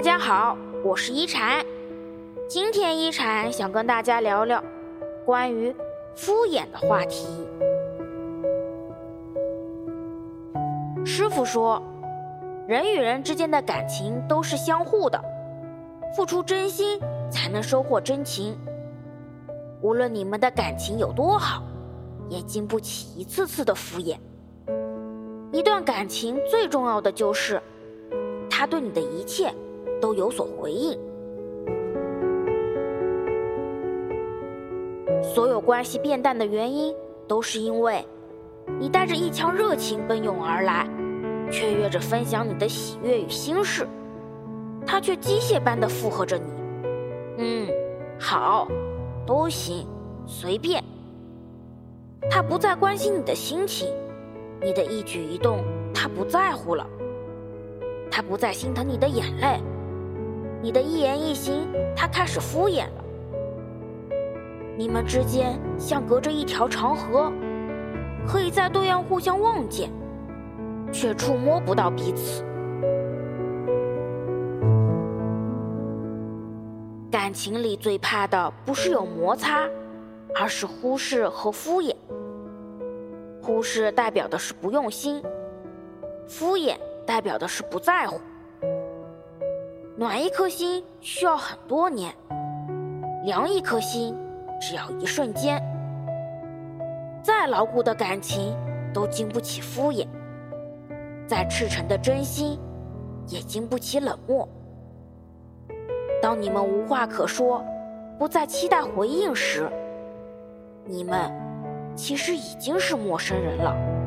大家好，我是一禅。今天一禅想跟大家聊聊关于敷衍的话题。师傅说，人与人之间的感情都是相互的，付出真心才能收获真情。无论你们的感情有多好，也经不起一次次的敷衍。一段感情最重要的就是，他对你的一切。都有所回应。所有关系变淡的原因，都是因为你带着一腔热情奔涌而来，雀跃着分享你的喜悦与心事，他却机械般的附和着你。嗯，好，都行，随便。他不再关心你的心情，你的一举一动他不在乎了，他不再心疼你的眼泪。你的一言一行，他开始敷衍了。你们之间像隔着一条长河，可以在对岸互相望见，却触摸不到彼此。感情里最怕的不是有摩擦，而是忽视和敷衍。忽视代表的是不用心，敷衍代表的是不在乎。暖一颗心需要很多年，凉一颗心只要一瞬间。再牢固的感情都经不起敷衍，再赤诚的真心也经不起冷漠。当你们无话可说，不再期待回应时，你们其实已经是陌生人了。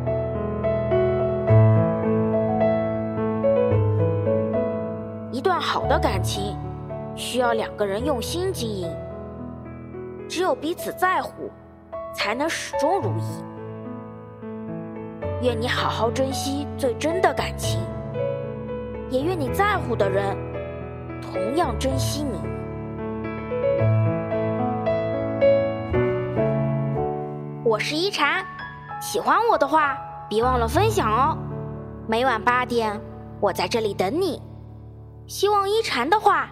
一段好的感情需要两个人用心经营，只有彼此在乎，才能始终如一。愿你好好珍惜最真的感情，也愿你在乎的人同样珍惜你。我是一禅，喜欢我的话别忘了分享哦。每晚八点，我在这里等你。希望一禅的话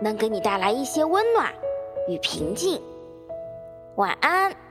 能给你带来一些温暖与平静。晚安。